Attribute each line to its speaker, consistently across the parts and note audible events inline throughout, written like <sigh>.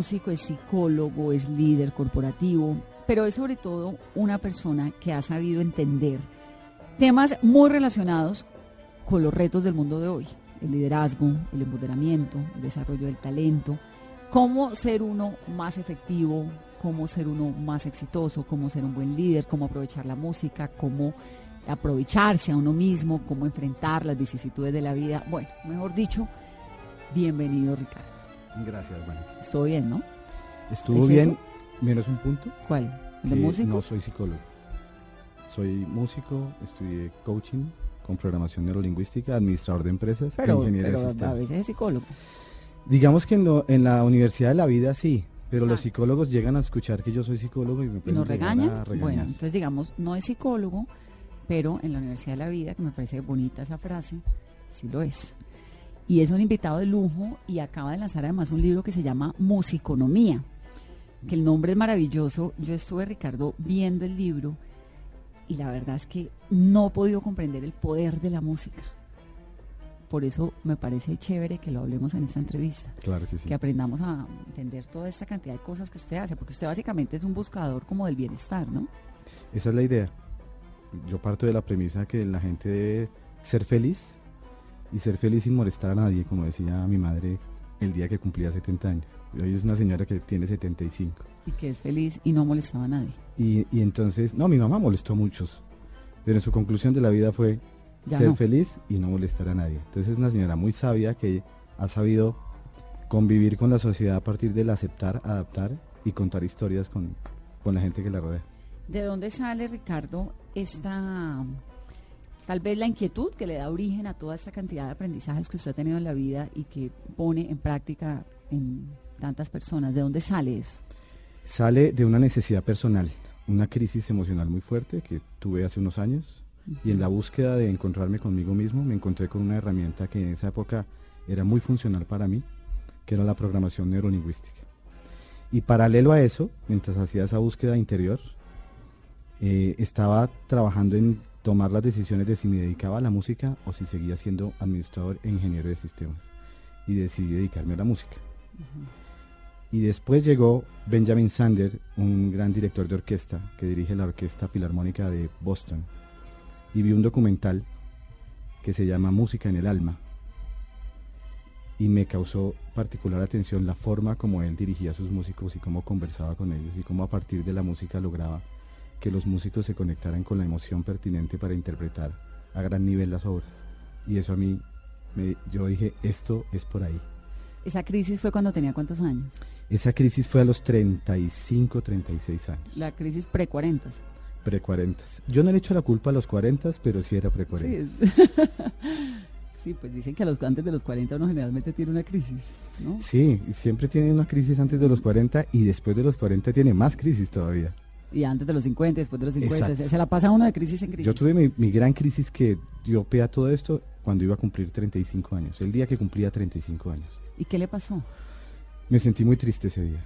Speaker 1: Es psicólogo, es líder corporativo, pero es sobre todo una persona que ha sabido entender temas muy relacionados con los retos del mundo de hoy, el liderazgo, el empoderamiento, el desarrollo del talento, cómo ser uno más efectivo, cómo ser uno más exitoso, cómo ser un buen líder, cómo aprovechar la música, cómo aprovecharse a uno mismo, cómo enfrentar las vicisitudes de la vida. Bueno, mejor dicho, bienvenido Ricardo.
Speaker 2: Gracias, bueno.
Speaker 1: Estuvo bien, ¿no?
Speaker 2: Estuvo
Speaker 1: ¿Es
Speaker 2: bien,
Speaker 1: eso?
Speaker 2: menos un punto.
Speaker 1: ¿Cuál? ¿El de músico?
Speaker 2: No soy psicólogo. Soy músico, estudié coaching con programación neurolingüística, administrador de empresas,
Speaker 1: pero
Speaker 2: ingeniero de
Speaker 1: pero a veces es psicólogo.
Speaker 2: Digamos que en, lo- en la Universidad de la Vida sí, pero los
Speaker 1: Exacto.
Speaker 2: picólogos llegan a escuchar que yo soy psicólogo y me
Speaker 1: ¿Y
Speaker 2: pueden
Speaker 1: nos
Speaker 2: llegar
Speaker 1: regañan?
Speaker 2: a regañar.
Speaker 1: Bueno, entonces digamos, no es psicólogo, pero en la Universidad de la Vida, que me parece bonita esa frase, sí lo es. Y es un invitado de lujo y acaba de lanzar además un libro que se llama Musiconomía, que el nombre es maravilloso. Yo estuve, Ricardo, viendo el libro y la verdad es que no he podido comprender el poder de la música. Por eso me parece chévere que lo hablemos en esta entrevista
Speaker 2: Claro que sí.
Speaker 1: que aprendamos a entender toda esta cantidad de cosas que usted hace, porque usted básicamente es un buscador como del bienestar, ¿no?
Speaker 2: Esa es la idea. Yo parto de la premisa que la gente debe ser feliz y ser feliz sin molestar a nadie, como decía mi madre el día que cumplía 70 años. Y Hoy es una señora que tiene 75.
Speaker 1: Y que es feliz y no molestaba a nadie.
Speaker 2: Y, y entonces, no, mi mamá molestó a muchos, pero en su conclusión de la vida fue
Speaker 1: Ya
Speaker 2: ser
Speaker 1: no.
Speaker 2: feliz y no molestar a nadie. Entonces es una señora muy sabia que ha sabido convivir con la sociedad a partir del aceptar, adaptar y contar historias con, con la gente que la rodea.
Speaker 1: ¿De dónde sale, Ricardo, esta, tal vez la inquietud que le da origen a toda esta cantidad de aprendizajes que usted ha tenido en la vida y que pone en práctica en tantas personas? ¿De dónde sale eso?
Speaker 2: Sale de una necesidad personal, una crisis emocional muy fuerte que tuve hace unos años y en la búsqueda de encontrarme conmigo mismo me encontré con una herramienta que en esa época era muy funcional para mí, que era la programación neurolingüística. Y paralelo a eso, mientras hacía esa búsqueda interior, eh, estaba trabajando en tomar las decisiones de si me dedicaba a la música o si seguía siendo administrador e ingeniero de sistemas. Y decidí dedicarme a la música. Y después llegó Benjamin Sander, un gran director de orquesta que dirige la Orquesta Filarmónica de Boston. Y vi un documental que se llama Música en el Alma. Y me causó particular atención la forma como él dirigía a sus músicos y cómo conversaba con ellos y cómo a partir de la música lograba que los músicos se conectaran con la emoción pertinente para interpretar a gran nivel las obras. Y eso a mí, me- yo dije, esto es por ahí.
Speaker 1: Esa crisis fue cuando tenía cuántos años?
Speaker 2: Esa crisis fue a los 35, 36 años,
Speaker 1: La crisis pre-40.
Speaker 2: pre-40. Yo no le echo la culpa a los 40, pero sí era
Speaker 1: Sí,
Speaker 2: pre-40.
Speaker 1: es- <laughs> sí, pues dicen que a los antes de los 40 uno generalmente tiene una crisis, ¿no?
Speaker 2: Sí, siempre tiene una crisis antes de los 40 y después de los 40 tiene más crisis todavía.
Speaker 1: Y antes de los 50, después de los 50,
Speaker 2: Exacto.
Speaker 1: se, la pasa uno de crisis en crisis.
Speaker 2: Yo tuve mi, mi gran crisis que dio pie a todo esto cuando iba a cumplir 35 años, el día que cumplía 35 años.
Speaker 1: ¿Y qué le pasó?
Speaker 2: Me sentí muy triste ese día.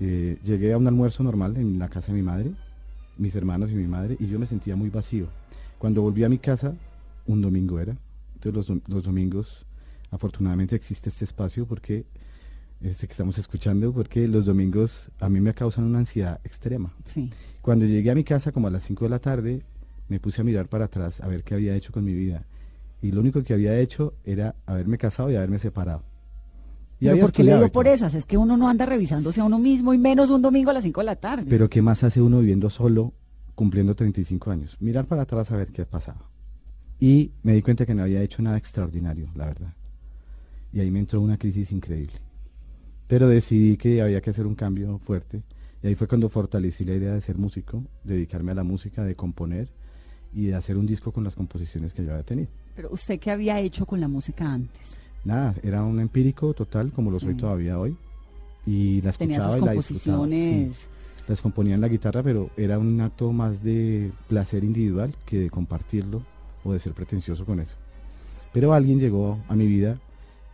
Speaker 2: Eh, llegué a un almuerzo normal en la casa de mi madre, mis hermanos y mi madre, y yo me sentía muy vacío. Cuando volví a mi casa, un domingo era, entonces los, los domingos afortunadamente existe este espacio porque este que estamos escuchando, porque los domingos a mí me causan una ansiedad extrema.
Speaker 1: Sí.
Speaker 2: Cuando llegué a mi casa como a las 5 de la tarde, me puse a mirar para atrás a ver qué había hecho con mi vida. Y lo único que había hecho era haberme casado y haberme separado. Y
Speaker 1: Pero ¿por qué le digo por esas? Es que uno no anda revisándose a uno mismo y menos un domingo a las 5 de la tarde.
Speaker 2: Pero ¿qué más hace uno viviendo solo, cumpliendo 35 años? Mirar para atrás a ver qué ha pasado. Y me di cuenta que no había hecho nada extraordinario, la verdad. Y ahí me entró una crisis increíble. Pero decidí que había que hacer un cambio fuerte. Y ahí fue cuando fortalecí la idea de ser músico, dedicarme a la música, de componer y de hacer un disco con las composiciones que yo había tenido.
Speaker 1: Pero usted qué había hecho con la música antes?
Speaker 2: Nada, era un empírico total, como lo soy
Speaker 1: Sí.
Speaker 2: todavía hoy. Y la
Speaker 1: Tenía
Speaker 2: escuchaba
Speaker 1: sus
Speaker 2: y la disfrutaba. sí.
Speaker 1: composiciones.
Speaker 2: las componía en la guitarra, pero era un acto más de placer individual que de compartirlo o de ser pretencioso con eso. Pero alguien llegó a mi vida,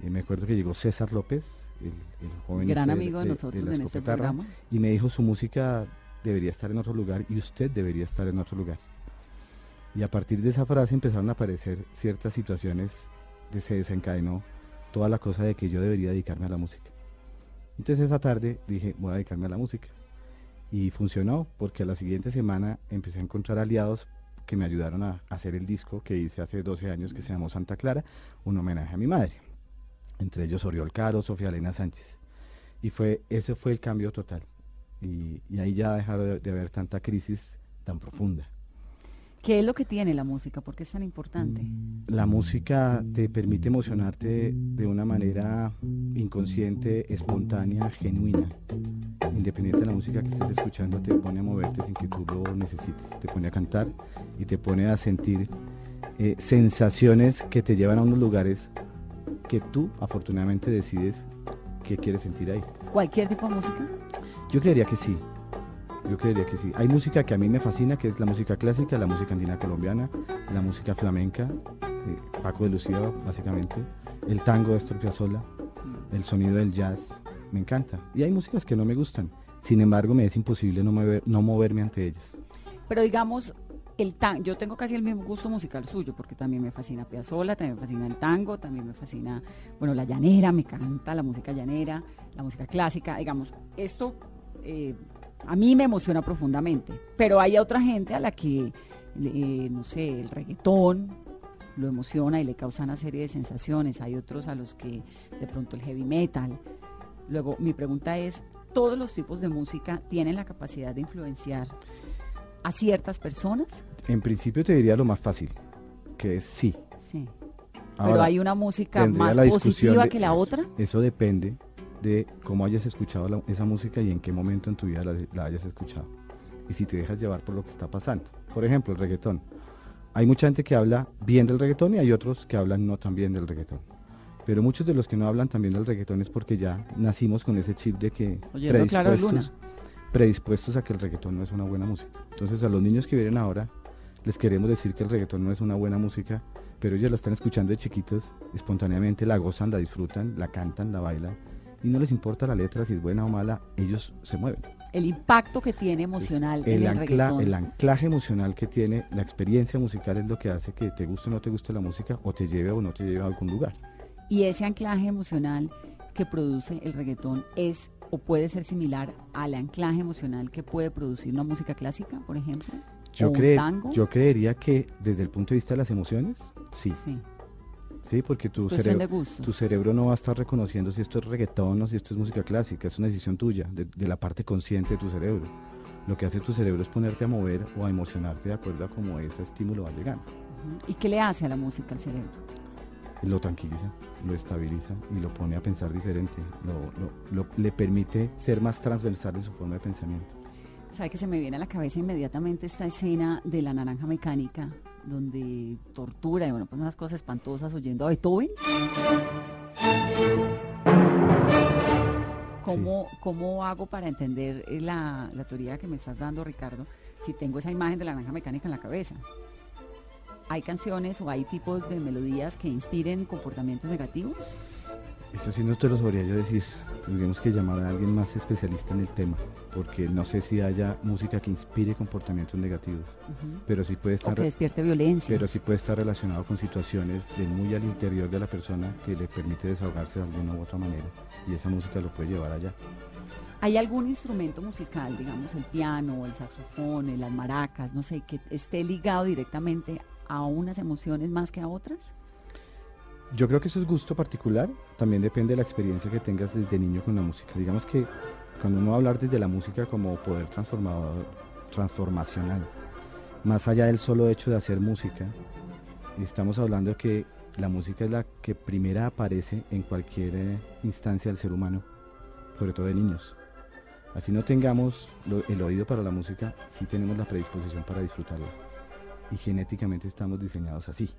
Speaker 2: eh, me acuerdo que llegó César López, el, el joven
Speaker 1: Gran
Speaker 2: este
Speaker 1: amigo de, nosotros en este programa.
Speaker 2: y me dijo su música debería estar en otro lugar y usted debería estar en otro lugar. Y a partir de esa frase empezaron a aparecer ciertas situaciones, de, se desencadenó toda la cosa de que yo debería dedicarme a la música. Entonces esa tarde dije, voy a dedicarme a la música. Y funcionó, porque a la siguiente semana empecé a encontrar aliados que me ayudaron a hacer el disco que hice hace 12 años que se llamó Santa Clara, un homenaje a mi madre. Entre ellos Oriol Caro, Sofía Elena Sánchez. Y fue, ese fue el cambio total. Y, y ahí ya dejaron de, de haber tanta crisis tan profunda.
Speaker 1: ¿Qué es lo que tiene la música? ¿Por qué es tan importante?
Speaker 2: La música te permite emocionarte de una manera inconsciente, espontánea, genuina. Independiente de la música que estés escuchando, te pone a moverte sin que tú lo necesites. Te pone a cantar y te pone a sentir eh, sensaciones que te llevan a unos lugares que tú afortunadamente decides que quieres sentir ahí.
Speaker 1: ¿Cualquier tipo de música?
Speaker 2: Yo creería que sí. Yo creería que sí. Hay música que a mí me fascina, que es la música clásica, la música andina colombiana, la música flamenca, eh, Paco de Lucía, básicamente, el tango de Astor Piazzolla, el sonido del jazz, me encanta. Y hay músicas que no me gustan. Sin embargo, me es imposible no, mover- no moverme ante ellas.
Speaker 1: Pero digamos, el tan yo tengo casi el mismo gusto musical suyo, porque también me fascina Piazzolla, también me fascina el tango, también me fascina, bueno, la llanera, me encanta la música llanera, la música clásica, digamos, esto eh, a mí me emociona profundamente, pero hay otra gente a la que, eh, no sé, el reggaetón lo emociona y le causa una serie de sensaciones, hay otros a los que de pronto el heavy metal. Luego, mi pregunta es, ¿todos los tipos de música tienen la capacidad de influenciar a ciertas personas?
Speaker 2: En principio te diría lo más fácil, que es sí.
Speaker 1: Sí. Pero hay una música más positiva
Speaker 2: de
Speaker 1: que la otra.
Speaker 2: Eso depende de cómo hayas escuchado la- esa música y en qué momento en tu vida la, la hayas escuchado. Y si te dejas llevar por lo que está pasando. Por ejemplo, el reggaetón. Hay mucha gente que habla bien del reggaetón y hay otros que hablan no tan bien del reggaetón. Pero muchos de los que no hablan también del reggaetón es porque ya nacimos con ese chip de que
Speaker 1: Claro de Luna.
Speaker 2: Predispuestos a que el reggaetón no es una buena música. Entonces a los niños que vienen ahora les queremos decir que el reggaetón no es una buena música, pero ellos la están escuchando de chiquitos, espontáneamente la gozan, la disfrutan, la cantan, la bailan y no les importa la letra si es buena o mala, ellos se mueven.
Speaker 1: El impacto que tiene emocional
Speaker 2: el,
Speaker 1: en el
Speaker 2: ancla-
Speaker 1: reggaetón.
Speaker 2: el anclaje emocional que tiene, la experiencia musical es lo que hace que te guste o no te guste la música o te lleve o no te lleve a algún lugar.
Speaker 1: Y ese anclaje emocional que produce el reggaetón es o puede ser similar al anclaje emocional que puede producir una música clásica, por ejemplo.
Speaker 2: Yo,
Speaker 1: tango.
Speaker 2: yo creería que desde el punto de vista de las emociones, sí,
Speaker 1: Sí,
Speaker 2: sí, porque tu cerebro, tu cerebro no va a estar reconociendo si esto es reggaetón o si esto es música clásica, es una decisión tuya, de, de la parte consciente de tu cerebro. Lo que hace tu cerebro es ponerte a mover o a emocionarte de acuerdo a cómo ese estímulo va llegando.
Speaker 1: ¿Y qué le hace a la música al cerebro?
Speaker 2: Lo tranquiliza, lo estabiliza y lo pone a pensar diferente, lo, lo- lo- le permite ser más transversal en su forma de pensamiento.
Speaker 1: ¿Sabe que se me viene a la cabeza inmediatamente esta escena de la naranja mecánica, donde tortura y bueno, pues unas cosas espantosas oyendo a Beethoven? ¿Cómo, ¿Cómo hago para entender eh, la, la teoría que me estás dando, Ricardo, si tengo esa imagen de la naranja mecánica en la cabeza? ¿Hay canciones o hay tipos de melodías que inspiren comportamientos negativos?
Speaker 2: Esto sí no te lo sabría yo decir. Tendríamos que llamar a alguien más especialista en el tema, porque no sé si haya música que inspire comportamientos negativos, pero sí puede estar...
Speaker 1: que despierte violencia.
Speaker 2: Pero sí puede estar relacionado con situaciones de muy al interior de la persona que le permite desahogarse de alguna u otra manera, y esa música lo puede llevar allá.
Speaker 1: ¿Hay algún instrumento musical, digamos el piano, el saxofón, las maracas, no sé, que esté ligado directamente a unas emociones más que a otras?
Speaker 2: Yo creo que eso es gusto particular, también depende de la experiencia que tengas desde niño con la música. Digamos que cuando uno va a hablar desde la música como poder transformador, transformacional, más allá del solo hecho de hacer música, estamos hablando de que la música es la que primera aparece en cualquier eh, instancia del ser humano, sobre todo de niños. Así no tengamos el oído para la música, sí tenemos la predisposición para disfrutarla. Y genéticamente estamos diseñados así.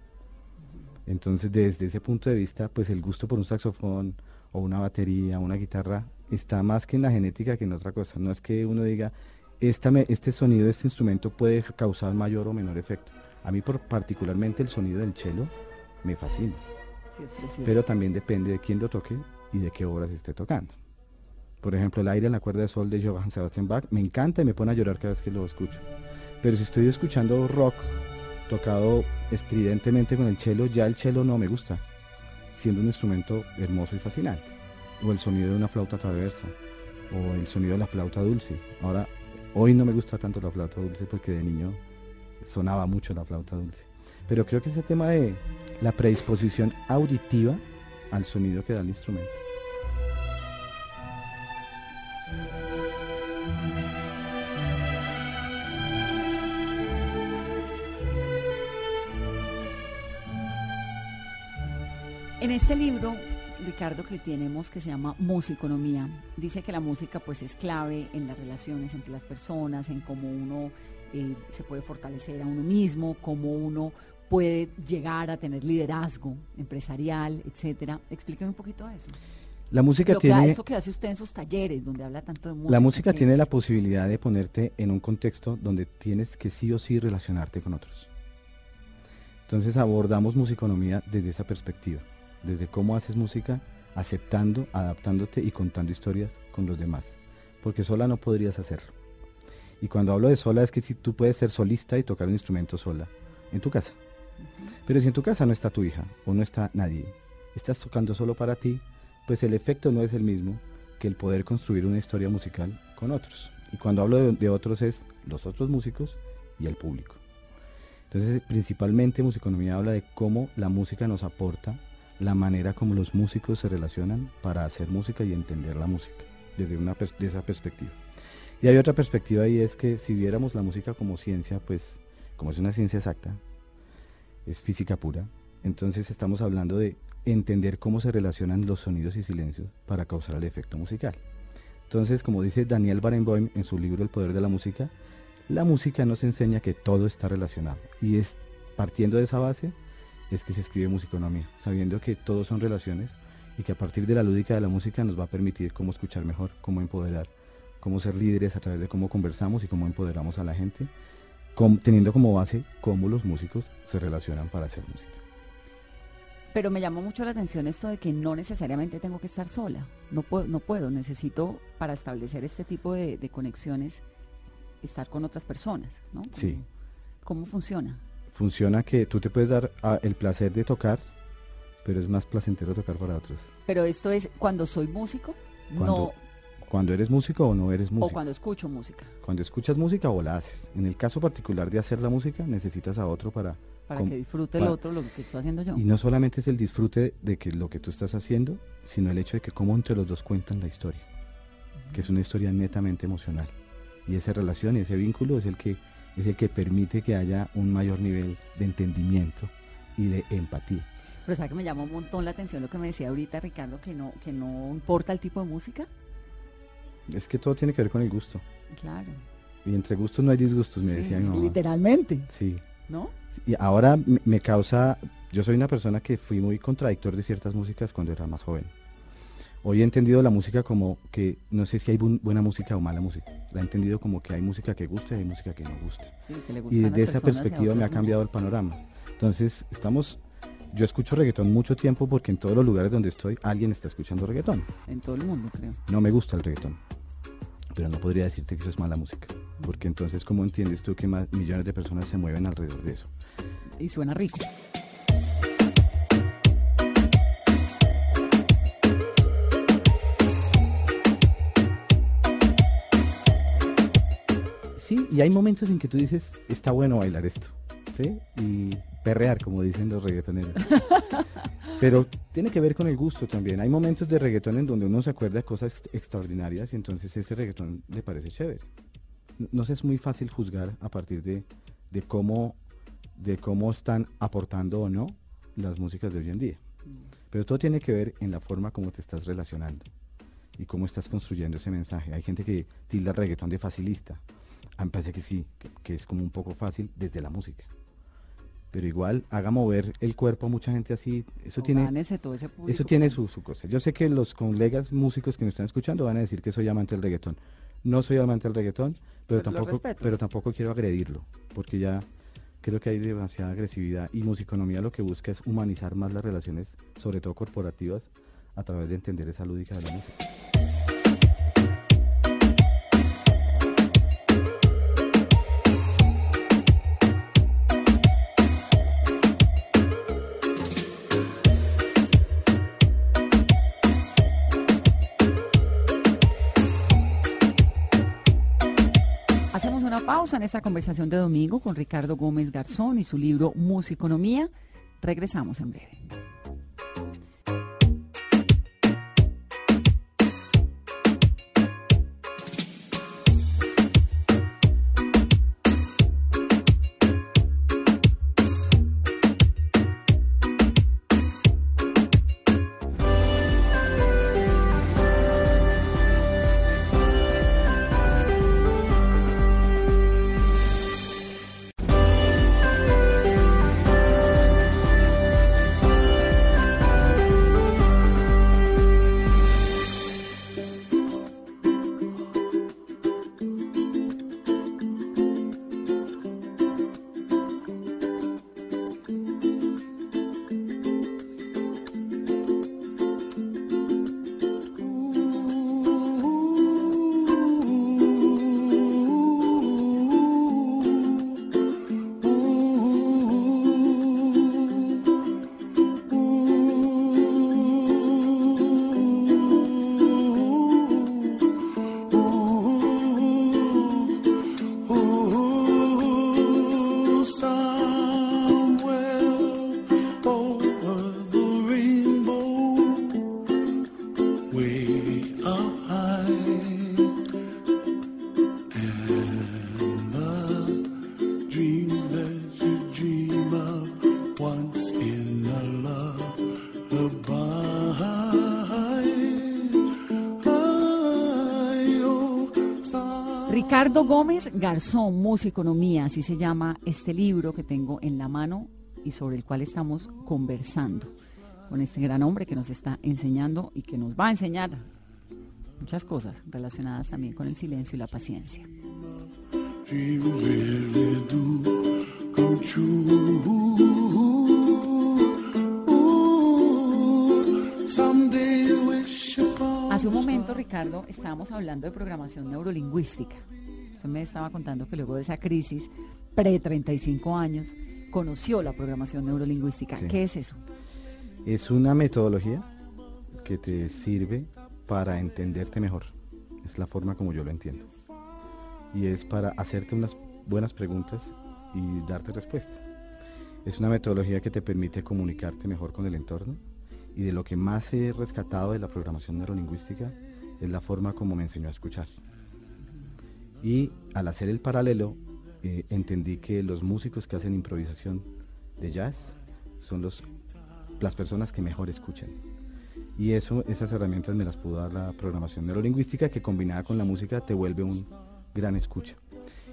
Speaker 2: Entonces, desde ese punto de vista, pues el gusto por un saxofón o una batería, una guitarra, está más que en la genética que en otra cosa. No es que uno diga, esta este sonido de este instrumento puede causar mayor o menor efecto. A mí por, particularmente el sonido del cello me fascina. pero también depende de quién lo toque y de qué obras esté tocando. Por ejemplo, el aire en la cuerda de sol de Johann Sebastian Bach me encanta y me pone a llorar cada vez que lo escucho. Pero si estoy escuchando rock tocado estridentemente con el cello, ya el cello no me gusta, siendo un instrumento hermoso y fascinante. O el sonido de una flauta traversa, o el sonido de la flauta dulce. Ahora, hoy no me gusta tanto la flauta dulce porque de niño sonaba mucho la flauta dulce. Pero creo que ese tema de la predisposición auditiva al sonido que da el instrumento.
Speaker 1: En este libro, Ricardo, que tenemos que se llama Musiconomía, dice que la música pues es clave en las relaciones entre las personas, en cómo uno eh, se puede fortalecer a uno mismo, cómo uno puede llegar a tener liderazgo empresarial, etcétera. Explíqueme un poquito eso.
Speaker 2: La música tiene
Speaker 1: que, eso que hace usted en sus talleres donde habla tanto de música.
Speaker 2: La música tiene la posibilidad de ponerte en un contexto donde tienes que sí o sí relacionarte con otros. Entonces abordamos musiconomía desde esa perspectiva desde cómo haces música, aceptando, adaptándote y contando historias con los demás, porque sola no podrías hacerlo. Y cuando hablo de sola es que si tú puedes ser solista y tocar un instrumento sola, en tu casa. Pero si en tu casa no está tu hija o no está nadie, estás tocando solo para ti, pues el efecto no es el mismo que el poder construir una historia musical con otros. Y cuando hablo de, de otros es los otros músicos y el público. Entonces, principalmente Musiconomía habla de cómo la música nos aporta la manera como los músicos se relacionan para hacer música y entender la música desde una esa perspectiva. Y hay otra perspectiva y es que si viéramos la música como ciencia, pues como es una ciencia exacta, es física pura, entonces estamos hablando de entender cómo se relacionan los sonidos y silencios para causar el efecto musical. Entonces, como dice Daniel Barenboim en su libro El poder de la música, la música nos enseña que todo está relacionado y es partiendo de esa base es que se escribe musiconomía, sabiendo que todos son relaciones y que a partir de la lúdica de la música nos va a permitir cómo escuchar mejor, cómo empoderar, cómo ser líderes a través de cómo conversamos y cómo empoderamos a la gente, teniendo como base cómo los músicos se relacionan para hacer música.
Speaker 1: Pero me llamó mucho la atención esto de que no necesariamente tengo que estar sola, no puedo, no puedo necesito para establecer este tipo de, conexiones estar con otras personas, ¿no?
Speaker 2: sí.
Speaker 1: ¿Cómo funciona?
Speaker 2: Funciona que tú te puedes dar ah, el placer de tocar, pero es más placentero tocar para otros.
Speaker 1: Pero esto es cuando soy músico,
Speaker 2: cuando,
Speaker 1: no.
Speaker 2: Cuando eres músico o no eres músico.
Speaker 1: O cuando escucho música.
Speaker 2: Cuando escuchas música o la haces. En el caso particular de hacer la música, necesitas a otro para.
Speaker 1: Para que disfrute el otro lo que estoy haciendo yo.
Speaker 2: Y no solamente es el disfrute de que lo que tú estás haciendo, sino el hecho de que cómo entre los dos cuentan la historia. Que es una historia netamente emocional. Y esa relación y ese vínculo es el que es el que permite que haya un mayor nivel de entendimiento y de empatía.
Speaker 1: Pero ¿sabes que me llamó un montón la atención lo que me decía ahorita Ricardo, que no, que no importa el tipo de música?
Speaker 2: Es que todo tiene que ver con el gusto.
Speaker 1: Claro.
Speaker 2: Y entre gustos no hay disgustos, me decía mi
Speaker 1: Literalmente.
Speaker 2: Sí.
Speaker 1: ¿No?
Speaker 2: Y ahora me causa, yo soy una persona que fui muy contradictor de ciertas músicas cuando era más joven. Hoy he entendido la música como que no sé si hay buena música o mala música. La he entendido como que hay música que gusta y hay música que no gusta.
Speaker 1: Sí, que le
Speaker 2: y desde esa perspectiva me ha cambiado el panorama. Entonces, estamos yo escucho reggaetón mucho tiempo porque en todos los lugares donde estoy alguien está escuchando reggaetón.
Speaker 1: En todo el mundo, creo.
Speaker 2: No me gusta el reggaetón, pero no podría decirte que eso es mala música, porque entonces ¿cómo entiendes tú que más millones de personas se mueven alrededor de eso?
Speaker 1: Y suena rico.
Speaker 2: Sí, y hay momentos en que tú dices, está bueno bailar esto, ¿sí? Y perrear, como dicen los reggaetoneros. <laughs> Pero tiene que ver con el gusto también. Hay momentos de reggaetón en donde uno se acuerda de cosas extraordinarias y entonces ese reggaetón le parece chévere. No sé, es muy fácil juzgar a partir de, de, cómo, de cómo están aportando o no las músicas de hoy en día. Pero todo tiene que ver en la forma como te estás relacionando y cómo estás construyendo ese mensaje. Hay gente que tilda el reggaetón de facilista. A mí me parece que sí, que, es como un poco fácil desde la música. Pero igual haga mover el cuerpo a mucha gente así. Eso tiene, eso tiene su, su, cosa. Yo sé que los colegas músicos que me están escuchando van a decir que soy amante del reggaetón. No soy amante del reggaetón, pero, tampoco, pero tampoco quiero agredirlo, porque ya creo que hay demasiada agresividad y musiconomía lo que busca es humanizar más las relaciones, sobre todo corporativas, a través de entender esa lúdica de la música.
Speaker 1: En esta conversación de domingo con Ricardo Gómez Garzón y su libro Musiconomía. Regresamos en breve. Gómez Garzón, Musiconomía, así se llama este libro que tengo en la mano y sobre el cual estamos conversando con este gran hombre que nos está enseñando y que nos va a enseñar muchas cosas relacionadas también con el silencio y la paciencia. Hace un momento, Ricardo, estábamos hablando de programación neurolingüística. Usted me estaba contando que luego de esa crisis, pre-35 años, conoció la programación neurolingüística. ¿Qué es eso?
Speaker 2: Es una metodología que te sirve para entenderte mejor. Es la forma como yo lo entiendo. Y es para hacerte unas buenas preguntas y darte respuesta. Es una metodología que te permite comunicarte mejor con el entorno y de lo que más he rescatado de la programación neurolingüística es la forma como me enseñó a escuchar. Y al hacer el paralelo, eh, entendí que los músicos que hacen improvisación de jazz son los, las personas que mejor escuchan. Y eso, esas herramientas me las pudo dar la programación neurolingüística que combinada con la música te vuelve un gran escucha.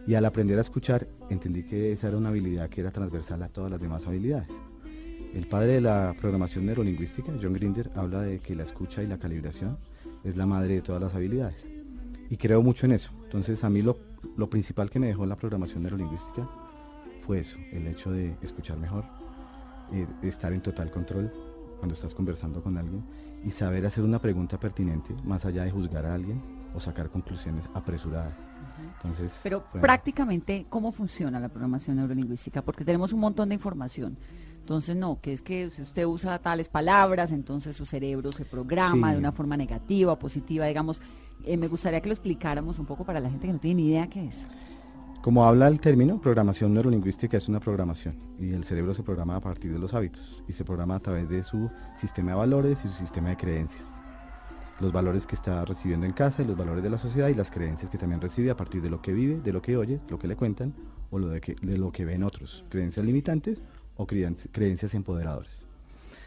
Speaker 2: Y al aprender a escuchar, entendí que esa era una habilidad que era transversal a todas las demás habilidades. El padre de la programación neurolingüística, John Grinder, habla de que la escucha y la calibración es la madre de todas las habilidades. Y creo mucho en eso. Entonces a mí lo, lo principal que me dejó la programación neurolingüística fue eso, el hecho de escuchar mejor eh, estar en total control cuando estás conversando con alguien y saber hacer una pregunta pertinente más allá de juzgar a alguien o sacar conclusiones apresuradas. Entonces,
Speaker 1: Pero prácticamente, ¿cómo funciona la programación neurolingüística? Porque tenemos un montón de información. Entonces, no, que es que si usted usa tales palabras, entonces su cerebro se programa de una forma negativa positiva, digamos. Eh, me gustaría que lo explicáramos un poco para la gente que no tiene ni idea qué es.
Speaker 2: Como habla el término, programación neurolingüística es una programación y el cerebro se programa a partir de los hábitos y se programa a través de su sistema de valores y su sistema de creencias. Los valores que está recibiendo en casa y los valores de la sociedad y las creencias que también recibe a partir de lo que vive, de lo que oye, lo que le cuentan o lo de, lo que ven otros, creencias limitantes o creencias empoderadoras.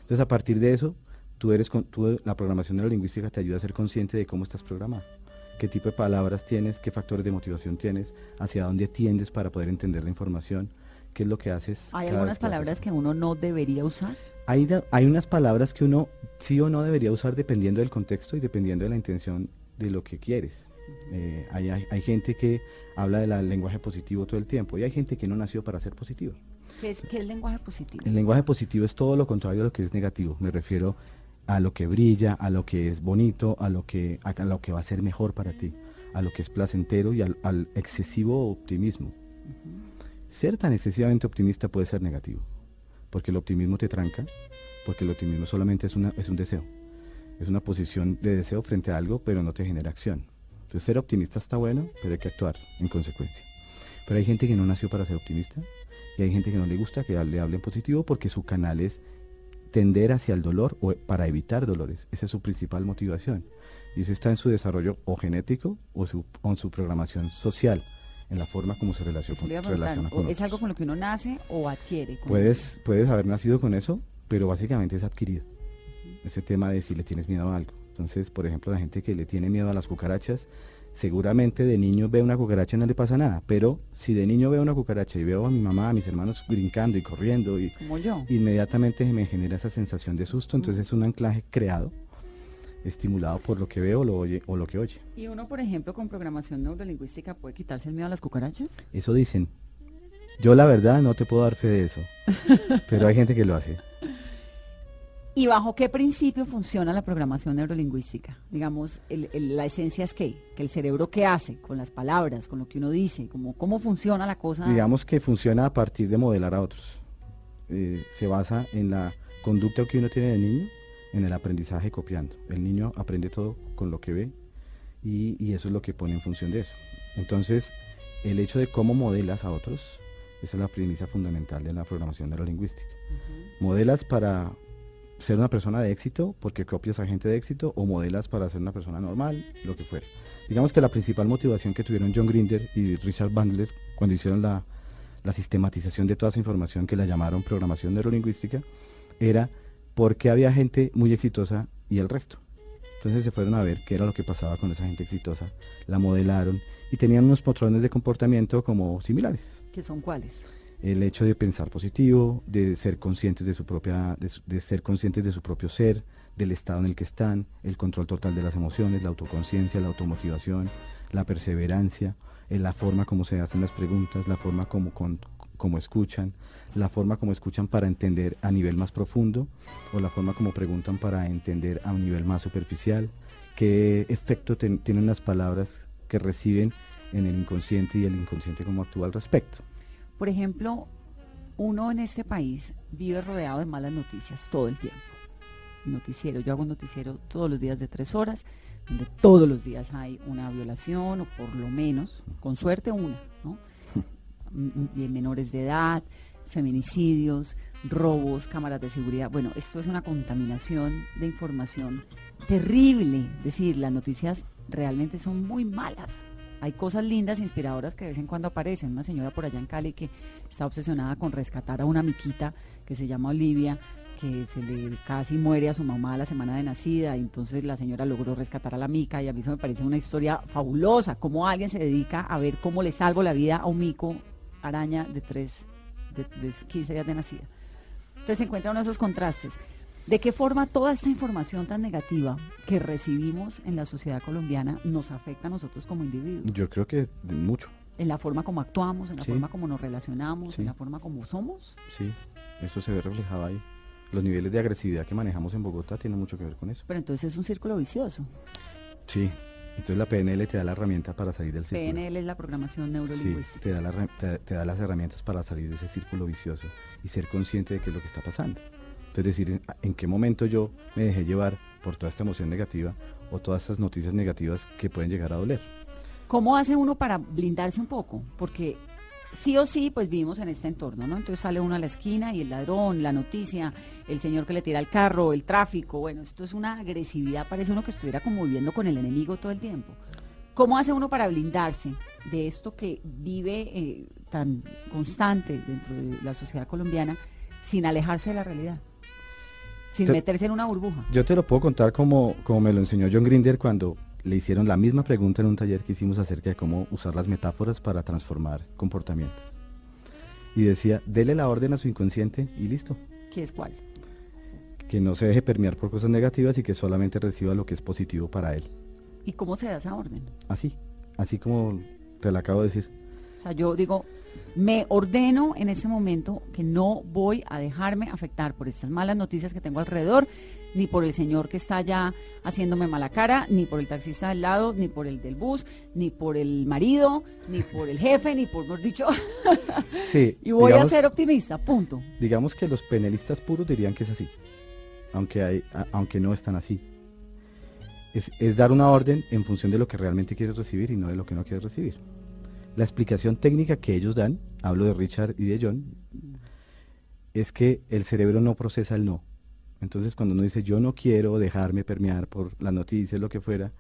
Speaker 2: Entonces a partir de eso, tú eres, tú, la programación neurolingüística te ayuda a ser consciente de cómo estás programado qué tipo de palabras tienes, qué factores de motivación tienes, hacia dónde tiendes para poder entender la información, qué es lo que haces.
Speaker 1: ¿Hay algunas palabras que uno no debería usar?
Speaker 2: Hay, hay unas palabras que uno sí o no debería usar dependiendo del contexto y dependiendo de la intención de lo que quieres. Eh, hay, hay, gente que habla del lenguaje positivo todo el tiempo y hay gente que no nació para ser positivo.
Speaker 1: ¿Qué es, ¿Qué es el lenguaje positivo?
Speaker 2: El lenguaje positivo es todo lo contrario a lo que es negativo. Me refiero a lo que brilla, a lo que es bonito, a lo que, a lo que va a ser mejor para ti, a lo que es placentero y al, excesivo optimismo. Ser tan excesivamente optimista puede ser negativo, porque el optimismo te tranca, porque el optimismo solamente es, una, es un deseo, es una posición de deseo frente a algo, pero no te genera acción. Entonces ser optimista está bueno, pero hay que actuar en consecuencia. Pero hay gente que no nació para ser optimista y hay gente que no le gusta que le hablen positivo porque su canal es tender hacia el dolor o para evitar dolores. Esa es su principal motivación. Y eso está en su desarrollo o genético o, su, en su programación social, en la forma como se relaciona, con,
Speaker 1: ¿Es algo con lo que uno nace o adquiere?
Speaker 2: Puedes, puedes haber nacido con eso, pero básicamente es adquirido. Ese tema de si le tienes miedo a algo. Entonces, por ejemplo, la gente que le tiene miedo a las cucarachas, seguramente de niño ve una cucaracha y no le pasa nada, pero si de niño veo una cucaracha y veo a mi mamá, a mis hermanos brincando y corriendo, y inmediatamente me genera esa sensación de susto, entonces es un anclaje creado, estimulado por lo que veo lo oye, o lo que oye.
Speaker 1: ¿Y uno, por ejemplo, con programación neurolingüística puede quitarse el miedo a las cucarachas?
Speaker 2: Eso dicen. Yo la verdad no te puedo dar fe de eso, <laughs> pero hay gente que lo hace.
Speaker 1: ¿Y bajo qué principio funciona la programación neurolingüística? Digamos, la esencia es qué, que el cerebro qué hace con las palabras, con lo que uno dice, como, cómo funciona la cosa.
Speaker 2: Digamos que funciona a partir de modelar a otros. Eh, se basa en la conducta que uno tiene de niño, en el aprendizaje copiando. El niño aprende todo con lo que ve y, eso es lo que pone en función de eso. Entonces, el hecho de cómo modelas a otros, esa es la premisa fundamental de la programación neurolingüística. Modelas para ser una persona de éxito porque copias a gente de éxito o modelas para ser una persona normal, lo que fuera. Digamos que la principal motivación que tuvieron John Grinder y Richard Bandler cuando hicieron la, sistematización de toda esa información que la llamaron programación neurolingüística era porque había gente muy exitosa y el resto. Entonces se fueron a ver qué era lo que pasaba con esa gente exitosa, la modelaron y tenían unos patrones de comportamiento como similares.
Speaker 1: ¿Qué son cuáles?
Speaker 2: El hecho de pensar positivo, de ser conscientes de su propia, de, ser conscientes de su propio ser, del estado en el que están, el control total de las emociones, la autoconciencia, la automotivación, la perseverancia, en la forma como se hacen las preguntas, la forma como, como escuchan, la forma como escuchan para entender a nivel más profundo o la forma como preguntan para entender a un nivel más superficial, qué efecto tienen las palabras que reciben en el inconsciente y el inconsciente cómo actúa al respecto.
Speaker 1: Por ejemplo, uno en este país vive rodeado de malas noticias todo el tiempo. Noticiero, yo hago un noticiero todos los días de tres horas, donde todos los días hay una violación o por lo menos, con suerte una, ¿no? <laughs> de menores de edad, feminicidios, robos, cámaras de seguridad. Bueno, esto es una contaminación de información terrible. Es decir, las noticias realmente son muy malas hay cosas lindas, inspiradoras que de vez en cuando aparecen. Una señora por allá en Cali que está obsesionada con rescatar a una miquita que se llama Olivia, que se le casi muere a su mamá a la semana de nacida, y entonces la señora logró rescatar a la mica, y a mí eso me parece una historia fabulosa, cómo alguien se dedica a ver cómo le salvo la vida a un mico araña de tres, de, de 15 días de nacida. Entonces se encuentra uno de esos contrastes. ¿De qué forma toda esta información tan negativa que recibimos en la sociedad colombiana nos afecta a nosotros como individuos?
Speaker 2: Yo creo que mucho.
Speaker 1: En la forma como actuamos, en la forma como nos relacionamos, en la forma como somos.
Speaker 2: Sí, eso se ve reflejado ahí. Los niveles de agresividad que manejamos en Bogotá tienen mucho que ver con eso.
Speaker 1: Pero entonces es un círculo vicioso.
Speaker 2: Sí, entonces la PNL te da la herramienta para salir del círculo.
Speaker 1: PNL es la programación neurolingüística.
Speaker 2: Sí, te da, te, da las herramientas para salir de ese círculo vicioso y ser consciente de qué es lo que está pasando. Entonces decir, en, qué momento yo me dejé llevar por toda esta emoción negativa o todas estas noticias negativas que pueden llegar a doler.
Speaker 1: ¿Cómo hace uno para blindarse un poco? Porque sí o sí, pues vivimos en este entorno, ¿no? Entonces sale uno a la esquina y el ladrón, la noticia, el señor que le tira el carro, el tráfico, bueno, esto es una agresividad, parece uno que estuviera como viviendo con el enemigo todo el tiempo. ¿Cómo hace uno para blindarse de esto que vive eh, tan constante dentro de la sociedad colombiana sin alejarse de la realidad? Sin meterse en una burbuja.
Speaker 2: Yo te lo puedo contar como, como me lo enseñó John Grinder cuando le hicieron la misma pregunta en un taller que hicimos acerca de cómo usar las metáforas para transformar comportamientos. Y decía, dele la orden a su inconsciente y listo.
Speaker 1: ¿Qué es cuál?
Speaker 2: Que no se deje permear por cosas negativas y que solamente reciba lo que es positivo para él.
Speaker 1: ¿Y cómo se da esa orden?
Speaker 2: Así, así como te la acabo de decir.
Speaker 1: O sea, yo digo, me ordeno en ese momento que no voy a dejarme afectar por estas malas noticias que tengo alrededor, ni por el señor que está allá haciéndome mala cara, ni por el taxista del lado, ni por el del bus, ni por el marido, ni por el jefe, ni por, mejor dicho.
Speaker 2: sí. <laughs>
Speaker 1: y voy a ser optimista, punto.
Speaker 2: Digamos que los penalistas puros dirían que es así, aunque, hay, aunque no están así. Es, es dar una orden en función de lo que realmente quieres recibir y no de lo que no quieres recibir. La explicación técnica que ellos dan, hablo de Richard y de John, es que el cerebro no procesa el no. Entonces cuando uno dice yo no quiero dejarme permear por las noticias, lo que fuera,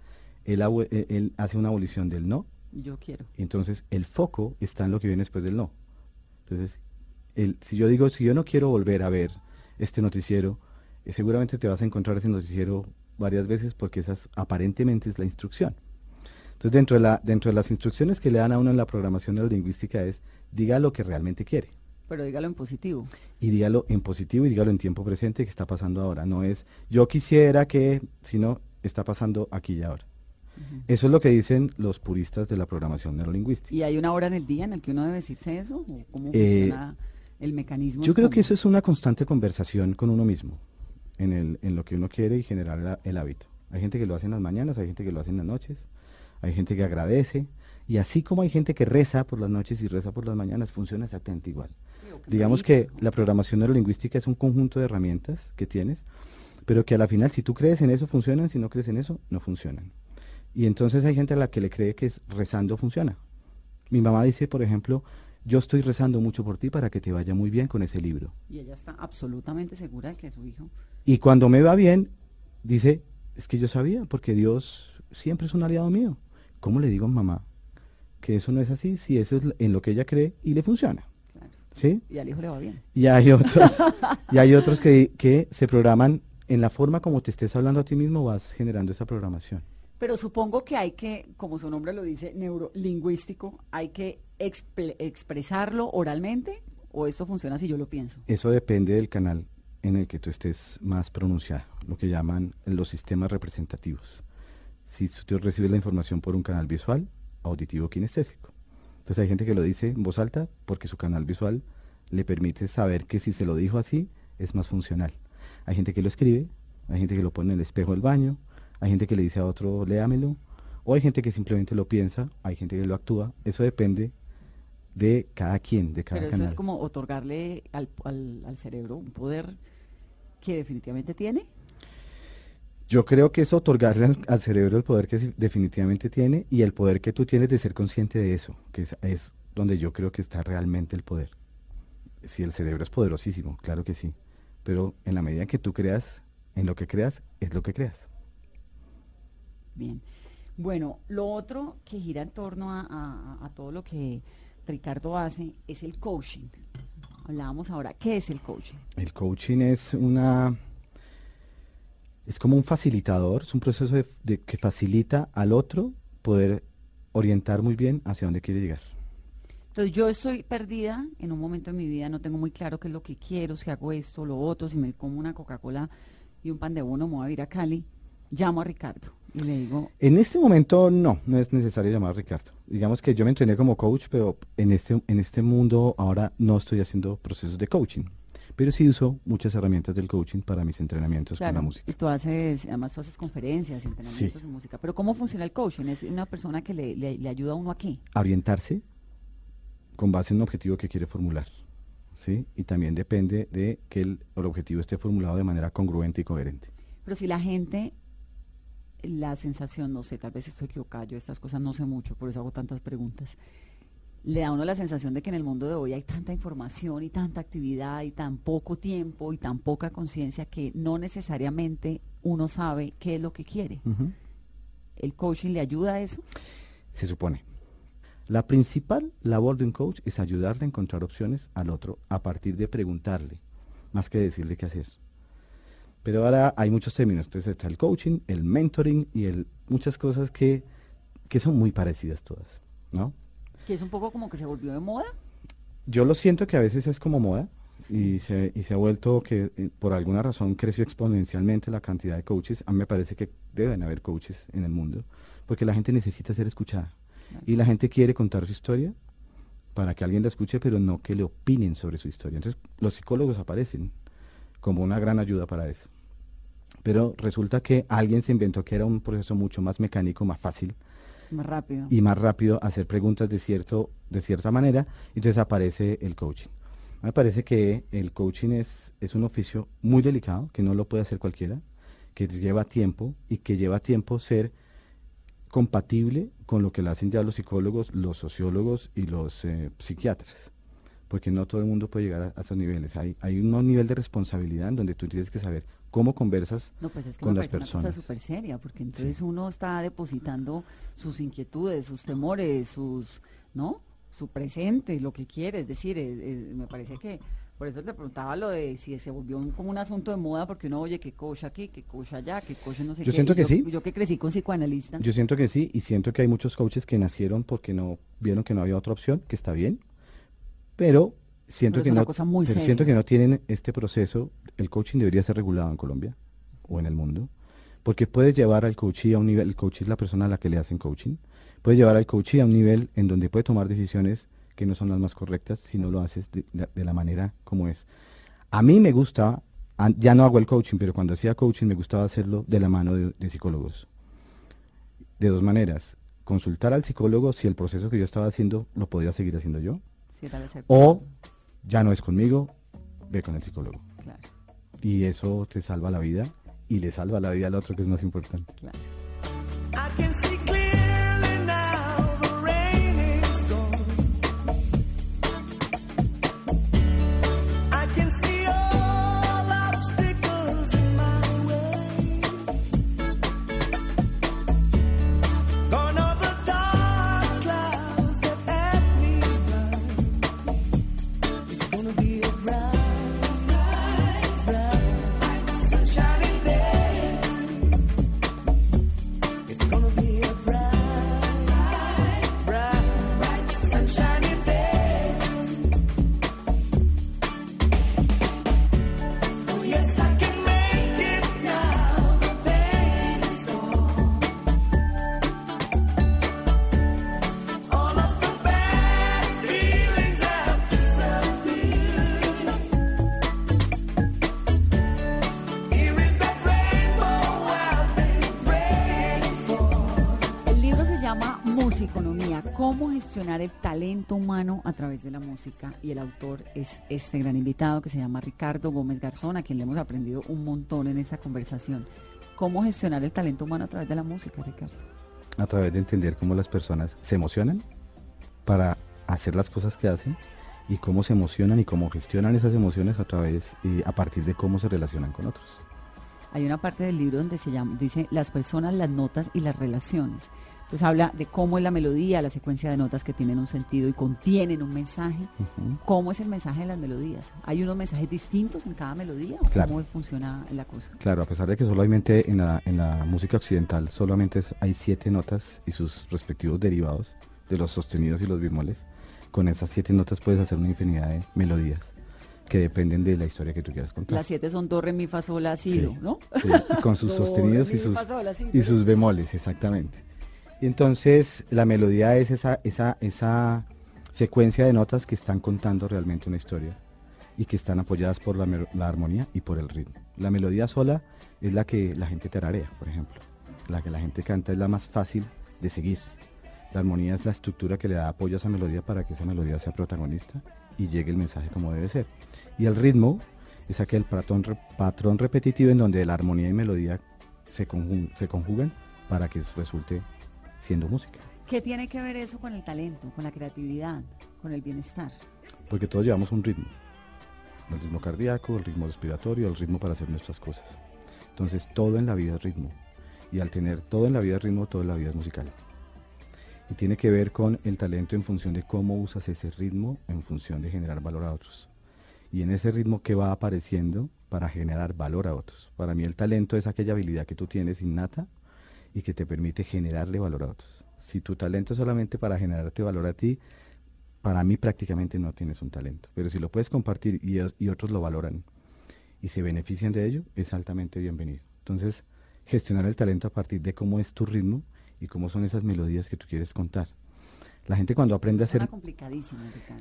Speaker 2: él, eh, él hace una abolición del no.
Speaker 1: Yo quiero.
Speaker 2: Entonces el foco está en lo que viene después del no. Entonces, el, si yo digo, si yo no quiero volver a ver este noticiero, eh, seguramente te vas a encontrar ese noticiero varias veces porque esa aparentemente es la instrucción. Entonces, dentro de, la, dentro de las instrucciones que le dan a uno en la programación neurolingüística es, diga lo que realmente quiere.
Speaker 1: Pero dígalo en positivo.
Speaker 2: Y dígalo en positivo y dígalo en tiempo presente que está pasando ahora. No es yo quisiera que, sino está pasando aquí y ahora. Eso es lo que dicen los puristas de la programación neurolingüística.
Speaker 1: ¿Y hay una hora en el día en el que uno debe decirse eso? ¿Cómo eh, funciona el mecanismo?
Speaker 2: Yo creo que eso es una constante conversación con uno mismo, en, el, en lo que uno quiere y generar el hábito. Hay gente que lo hace en las mañanas, hay gente que lo hace en las noches hay gente que agradece, y así como hay gente que reza por las noches y reza por las mañanas, funciona exactamente igual. Digamos que la programación neurolingüística es un conjunto de herramientas que tienes, pero que a la final, si tú crees en eso, funcionan, si no crees en eso, no funcionan. Y entonces hay gente a la que le cree que es rezando funciona. Mi mamá dice, por ejemplo, yo estoy rezando mucho por ti para que te vaya muy bien con ese libro.
Speaker 1: Y ella está absolutamente segura de que su hijo.
Speaker 2: Y cuando me va bien, dice, es que yo sabía, porque Dios siempre es un aliado mío. ¿Cómo le digo a mamá que eso no es así si eso es en lo que ella cree y le funciona? ¿Sí?
Speaker 1: Y al hijo le va bien.
Speaker 2: Y hay otros, y hay otros que, que se programan en la forma como te estés hablando a ti mismo, vas generando esa programación.
Speaker 1: Pero supongo que hay que, como su nombre lo dice, neurolingüístico, hay que expresarlo oralmente o esto funciona si yo lo pienso.
Speaker 2: Eso depende del canal en el que tú estés más pronunciado, lo que llaman los sistemas representativos si tú recibes la información por un canal visual, auditivo, kinestésico. Entonces hay gente que lo dice en voz alta porque su canal visual le permite saber que si se lo dijo así es más funcional. Hay gente que lo escribe, hay gente que lo pone en el espejo del baño, hay gente que le dice a otro léamelo, o hay gente que simplemente lo piensa, hay gente que lo actúa. Eso depende de cada quien, de cada
Speaker 1: Pero
Speaker 2: eso
Speaker 1: es como otorgarle al, al cerebro un poder que definitivamente tiene.
Speaker 2: Yo creo que es otorgarle al, cerebro el poder que definitivamente tiene y el poder que tú tienes de ser consciente de eso, que es, donde yo creo que está realmente el poder. Si el cerebro es poderosísimo, claro que sí, pero en la medida que tú creas, en lo que creas, es lo que creas.
Speaker 1: Bien. Bueno, lo otro que gira en torno a todo lo que Ricardo hace es el coaching. Hablábamos ahora, ¿qué es el coaching?
Speaker 2: El coaching es una es como un facilitador, es un proceso de, que facilita al otro poder orientar muy bien hacia dónde quiere llegar.
Speaker 1: Entonces yo estoy perdida en un momento de mi vida, no tengo muy claro qué es lo que quiero, si hago esto, lo otro, si me como una Coca-Cola y un pan de bono, me voy a ir a Cali, llamo a Ricardo. y le digo...
Speaker 2: En este momento no, no es necesario llamar a Ricardo. Digamos que yo me entrené como coach, pero en este, en este mundo ahora no estoy haciendo procesos de coaching. Pero sí uso muchas herramientas del coaching para mis entrenamientos con la música.
Speaker 1: Y tú haces, además tú haces conferencias, entrenamientos de música. Pero ¿cómo funciona el coaching? ¿Es una persona que le, le, ayuda a uno a qué?
Speaker 2: A orientarse con base en un objetivo que quiere formular. ¿sí? Y también depende de que el, el objetivo esté formulado de manera congruente y coherente.
Speaker 1: Pero si la gente la sensación, no sé, tal vez estoy equivocada, yo estas cosas no sé mucho, por eso hago tantas preguntas. Le da a uno la sensación de que en el mundo de hoy hay tanta información y tanta actividad y tan poco tiempo y tan poca conciencia que no necesariamente uno sabe qué es lo que quiere. ¿El coaching le ayuda a eso?
Speaker 2: Se supone. La principal labor de un coach es ayudarle a encontrar opciones al otro a partir de preguntarle, más que decirle qué hacer. Pero ahora hay muchos términos. Entonces está el coaching, el mentoring y el, muchas cosas que, que son muy parecidas todas, ¿no?
Speaker 1: Que es un poco como que se volvió de moda.
Speaker 2: Yo lo siento que a veces es como moda y, se, y se ha vuelto que eh, por alguna razón creció exponencialmente la cantidad de coaches. A mí me parece que deben haber coaches en el mundo porque la gente necesita ser escuchada y la gente quiere contar su historia para que alguien la escuche, pero no que le opinen sobre su historia. Entonces los psicólogos aparecen como una gran ayuda para eso. Pero resulta que alguien se inventó que era un proceso mucho más mecánico, más fácil.
Speaker 1: Más rápido.
Speaker 2: Y más rápido hacer preguntas de, cierto, de cierta manera. Entonces aparece el coaching. Me parece que el coaching es, es un oficio muy delicado, que no lo puede hacer cualquiera, que lleva tiempo y que lleva tiempo ser compatible con lo que le hacen ya los psicólogos, los sociólogos y los eh, psiquiatras porque no todo el mundo puede llegar a, esos niveles. Hay, hay un nivel de responsabilidad en donde tú tienes que saber cómo conversas no, pues es que con las personas. una
Speaker 1: cosa súper seria, porque entonces uno está depositando sus inquietudes, sus temores, sus, ¿no? Su presente, lo que quiere. Es decir, eh, eh, me parece que por eso te preguntaba lo de si se volvió como un asunto de moda, porque uno oye que cocha aquí, que cocha allá, que cocha no sé
Speaker 2: yo Siento que sí.
Speaker 1: Yo que crecí con psicoanalista.
Speaker 2: Yo siento que sí, y siento que hay muchos coaches que nacieron porque no vieron que no había otra opción, que está bien, pero siento que no siento que no tienen este proceso el coaching debería ser regulado en Colombia o en el mundo porque puedes llevar al coachee a un nivel el coach es la persona a la que le hacen coaching puedes llevar al coachee a un nivel en donde puede tomar decisiones que no son las más correctas si no lo haces de, la manera como es. A mí me gusta ya no hago el coaching pero cuando hacía coaching me gustaba hacerlo de la mano de psicólogos. De dos maneras consultar al psicólogo si el proceso que yo estaba haciendo lo podía seguir haciendo yo o ya no es conmigo, ve con el psicólogo. Y eso te salva la vida y le salva la vida al otro que es más importante.
Speaker 1: Música y el autor es este gran invitado que se llama Ricardo Gómez Garzón, a quien le hemos aprendido un montón en esta conversación. ¿Cómo gestionar el talento humano a través de la música, Ricardo?
Speaker 2: A través de entender cómo las personas se emocionan para hacer las cosas que hacen y cómo se emocionan y cómo gestionan esas emociones a través y a partir de cómo se relacionan con otros.
Speaker 1: Hay una parte del libro donde se llama, dice las personas, las notas y las relaciones. Entonces habla de cómo es la melodía, la secuencia de notas que tienen un sentido y contienen un mensaje. ¿Cómo es el mensaje de las melodías? ¿Hay unos mensajes distintos en cada melodía o cómo funciona la cosa?
Speaker 2: Claro, a pesar de que solamente en la, en la música occidental solamente hay siete notas y sus respectivos derivados de los sostenidos y los bemoles, con esas siete notas puedes hacer una infinidad de melodías. que dependen de la historia que tú quieras contar.
Speaker 1: Las siete son do, re, mi, fa, sol, la, si, ¿no?
Speaker 2: Sí, con sus <laughs>
Speaker 1: Do,
Speaker 2: sostenidos
Speaker 1: re,
Speaker 2: y sus,
Speaker 1: fa, sol, la, si,
Speaker 2: y sus bemoles, exactamente. Y entonces la melodía es esa, esa, esa secuencia de notas que están contando realmente una historia y que están apoyadas por la, la armonía y por el ritmo. La melodía sola es la que la gente tararea, por ejemplo. La que la gente canta es la más fácil de seguir. La armonía es la estructura que le da apoyo a esa melodía para que esa melodía sea protagonista y llegue el mensaje como debe ser. Y el ritmo es aquel patrón, patrón repetitivo en donde la armonía y melodía se, conjun- se conjugan para que resulte siendo música.
Speaker 1: ¿Qué tiene que ver eso con el talento, con la creatividad, con el bienestar?
Speaker 2: Porque todos llevamos un ritmo. El ritmo cardíaco, el ritmo respiratorio, el ritmo para hacer nuestras cosas. Entonces todo en la vida es ritmo. Y al tener todo en la vida es ritmo, todo en la vida es musical. Y tiene que ver con el talento en función de cómo usas ese ritmo en función de generar valor a otros. Y en ese ritmo que va apareciendo para generar valor a otros. Para mí el talento es aquella habilidad que tú tienes innata y que te permite generarle valor a otros. Si tu talento es solamente para generarte valor a ti, para mí prácticamente no tienes un talento. Pero si lo puedes compartir y, os- y otros lo valoran y se benefician de ello, es altamente bienvenido. Entonces, gestionar el talento a partir de cómo es tu ritmo y cómo son esas melodías que tú quieres contar. La gente cuando aprende a
Speaker 1: Eso
Speaker 2: hacer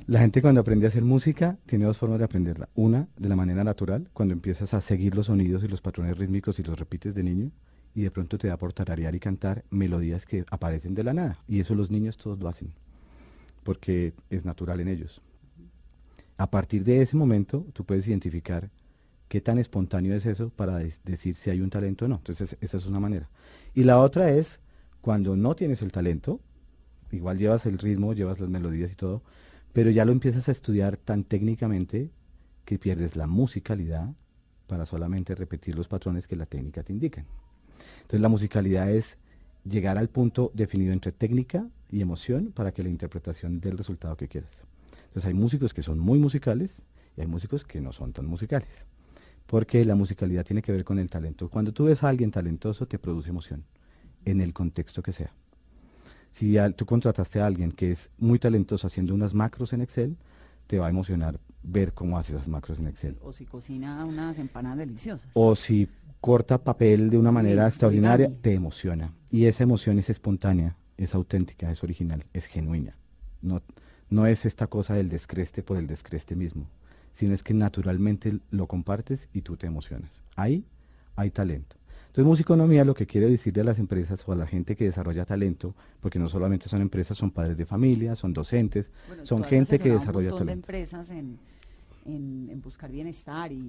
Speaker 2: la gente cuando aprende a hacer música tiene dos formas de aprenderla. Una, de la manera natural, cuando empiezas a seguir los sonidos y los patrones rítmicos y los repites de niño, y de pronto te da por tararear y cantar melodías que aparecen de la nada. Y eso los niños todos lo hacen, porque es natural en ellos. A partir de ese momento, tú puedes identificar qué tan espontáneo es eso para decir si hay un talento o no. Entonces, esa es una manera. Y la otra es cuando no tienes el talento, igual llevas el ritmo, llevas las melodías y todo, pero ya lo empiezas a estudiar tan técnicamente que pierdes la musicalidad para solamente repetir los patrones que la técnica te indican. Entonces la musicalidad es llegar al punto definido entre técnica y emoción para que la interpretación dé el resultado que quieras. Entonces hay músicos que son muy musicales y hay músicos que no son tan musicales. Porque la musicalidad tiene que ver con el talento. Cuando tú ves a alguien talentoso te produce emoción, en el contexto que sea. Si tú contrataste a alguien que es muy talentoso haciendo unas macros en Excel, te va a emocionar ver cómo hace esas macros en Excel.
Speaker 1: O si cocina unas empanadas deliciosas.
Speaker 2: O si corta papel de una manera
Speaker 1: Sí,
Speaker 2: extraordinaria, te emociona. Y esa emoción es espontánea, es auténtica, es original, es genuina. No, no es esta cosa del descreste por el descreste mismo, sino es que naturalmente lo compartes y tú te emocionas. Ahí hay talento. Entonces, musiconomía lo que quiere decirle a las empresas o a la gente que desarrolla talento, porque no solamente son empresas, son padres de familia, son docentes,
Speaker 1: Bueno,
Speaker 2: son gente que desarrolla
Speaker 1: un
Speaker 2: talento.
Speaker 1: de empresas en, en, en buscar bienestar y,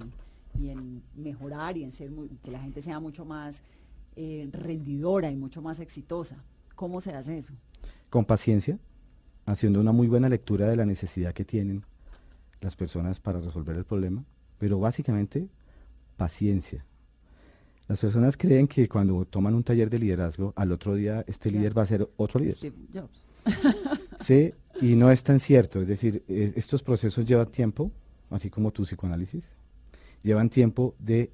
Speaker 1: y en mejorar y en ser muy- que la gente sea mucho más eh, rendidora y mucho más exitosa. ¿Cómo se hace eso?
Speaker 2: con paciencia, haciendo una muy buena lectura de la necesidad que tienen las personas para resolver el problema, pero básicamente paciencia. Las personas creen que cuando toman un taller de liderazgo, al otro día este líder va a ser otro líder.
Speaker 1: Steve Jobs. <laughs>
Speaker 2: Sí, y no es tan cierto. Es decir, eh, estos procesos llevan tiempo, así como tu psicoanálisis, llevan tiempo de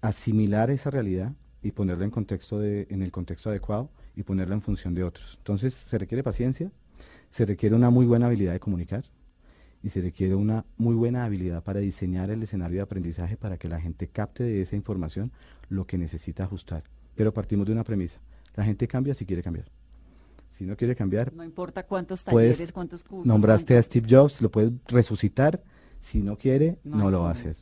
Speaker 2: asimilar esa realidad y ponerla en contexto de, en el contexto adecuado y ponerla en función de otros. Entonces, se requiere paciencia, se requiere una muy buena habilidad de comunicar y se requiere una muy buena habilidad para diseñar el escenario de aprendizaje para que la gente capte de esa información lo que necesita ajustar. Pero partimos de una premisa. La gente cambia si quiere cambiar. Si no quiere cambiar,
Speaker 1: No importa cuántos
Speaker 2: Puedes-
Speaker 1: talleres, cuántos cursos.
Speaker 2: Nombraste a Steve Jobs, lo puedes resucitar. Si no quiere,
Speaker 1: No
Speaker 2: lo va a hacer.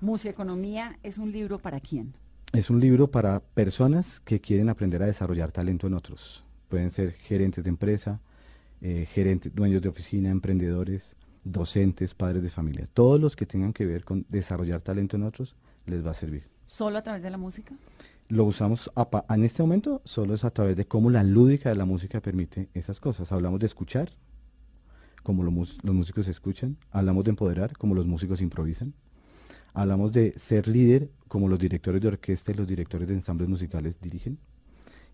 Speaker 1: Música-economía es un libro para quién?
Speaker 2: Es un libro para personas que quieren aprender a desarrollar talento en otros. Pueden ser gerentes de empresa, eh, gerentes, dueños de oficina, emprendedores, docentes, padres de familia. Todos los que tengan que ver con desarrollar talento en otros les va a servir.
Speaker 1: ¿Solo a través de la música?
Speaker 2: Lo usamos a pa- en este momento solo es a través de cómo la lúdica de la música permite esas cosas. Hablamos de escuchar, como lo los músicos escuchan. Hablamos de empoderar, como los músicos improvisan. Hablamos de ser líder, como los directores de orquesta y los directores de ensambles musicales dirigen.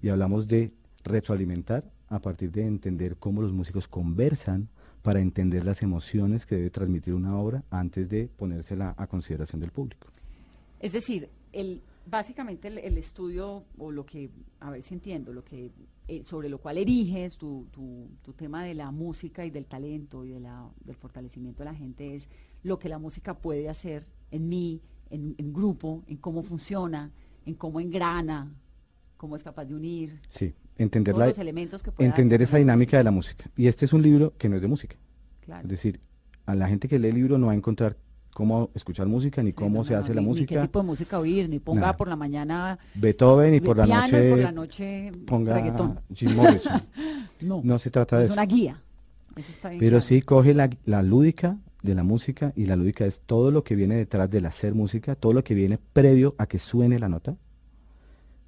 Speaker 2: Y hablamos de retroalimentar a partir de entender cómo los músicos conversan para entender las emociones que debe transmitir una obra antes de ponérsela a consideración del público.
Speaker 1: Es decir, el básicamente el, estudio o lo que, a ver si entiendo, lo que eh, sobre lo cual eriges tu, tu, tu, tema de la música y del talento y de la, del fortalecimiento de la gente es lo que la música puede hacer en mí, en, en grupo, en cómo funciona, en cómo engrana, cómo es capaz de unir.
Speaker 2: Sí, entender,
Speaker 1: que
Speaker 2: entender esa dinámica de la música. Y este es un libro que no es de música. Es decir, a la gente que lee el libro no va a encontrar cómo escuchar música, ni cómo se hace la música.
Speaker 1: Ni qué tipo de música oír, ni ponga por la mañana
Speaker 2: Beethoven y por la noche.
Speaker 1: por la noche
Speaker 2: ponga reggaetón. Jim Morrison. <laughs> no, no se trata de eso.
Speaker 1: Es una guía.
Speaker 2: Pero sí coge la, la lúdica de la música y la lúdica es todo lo que viene detrás del hacer música, todo lo que viene previo a que suene la nota.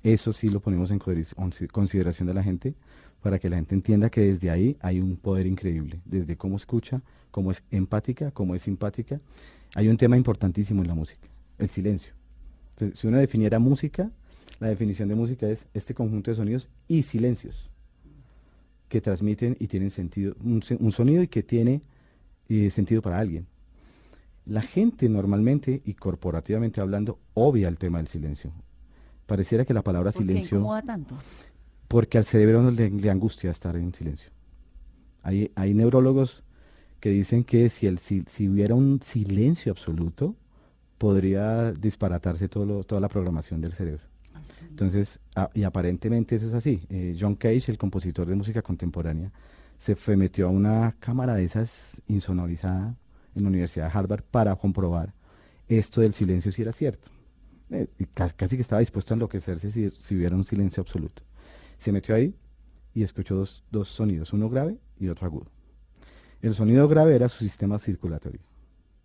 Speaker 2: Eso sí lo ponemos en consideración de la gente para que la gente entienda que desde ahí hay un poder increíble, desde cómo escucha, cómo es empática, cómo es simpática. Hay un tema importantísimo en la música, el silencio. si uno definiera música, la definición de música es este conjunto de sonidos y silencios que transmiten y tienen sentido, un, sonido y que tiene eh, sentido para alguien. La gente normalmente y corporativamente hablando obvia el tema del silencio. Pareciera que la palabra
Speaker 1: ¿Por
Speaker 2: silencio...
Speaker 1: Qué incomoda tanto?
Speaker 2: Porque al cerebro no le, angustia estar en silencio. Hay, hay neurólogos que dicen que si, el, si, hubiera un silencio absoluto, podría disparatarse todo toda la programación del cerebro. Ah, Entonces, y aparentemente eso es así. Eh, John Cage, el compositor de música contemporánea, se fue, metió a una cámara de esas insonorizada en la Universidad de Harvard para comprobar esto del silencio si era cierto. Eh, casi que estaba dispuesto a enloquecerse si, si, hubiera un silencio absoluto. Se metió ahí y escuchó dos, dos sonidos, uno grave y otro agudo. El sonido grave era su sistema circulatorio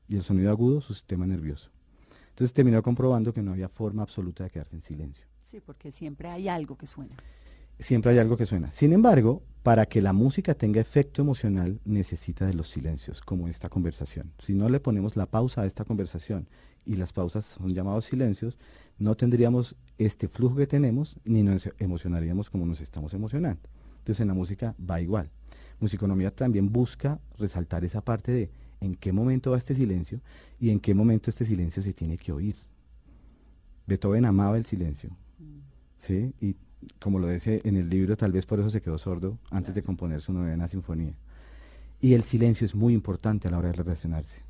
Speaker 2: y el sonido agudo su sistema nervioso. Entonces terminó comprobando que no había forma absoluta de quedarse en silencio.
Speaker 1: Sí, porque siempre hay algo que suena.
Speaker 2: Siempre hay algo que suena. Sin embargo, para que la música tenga efecto emocional necesita de los silencios, como esta conversación. Si no le ponemos la pausa a esta conversación y las pausas son llamados silencios, no tendríamos este flujo que tenemos ni nos emocionaríamos como nos estamos emocionando. Entonces en la música va igual. Musiconomía también busca resaltar esa parte de en qué momento va este silencio y en qué momento este silencio se tiene que oír. Beethoven amaba el silencio, ¿sí? Y como lo dice en el libro, tal vez por eso se quedó sordo antes de componer su novena sinfonía. Y el silencio es muy importante a la hora de relacionarse.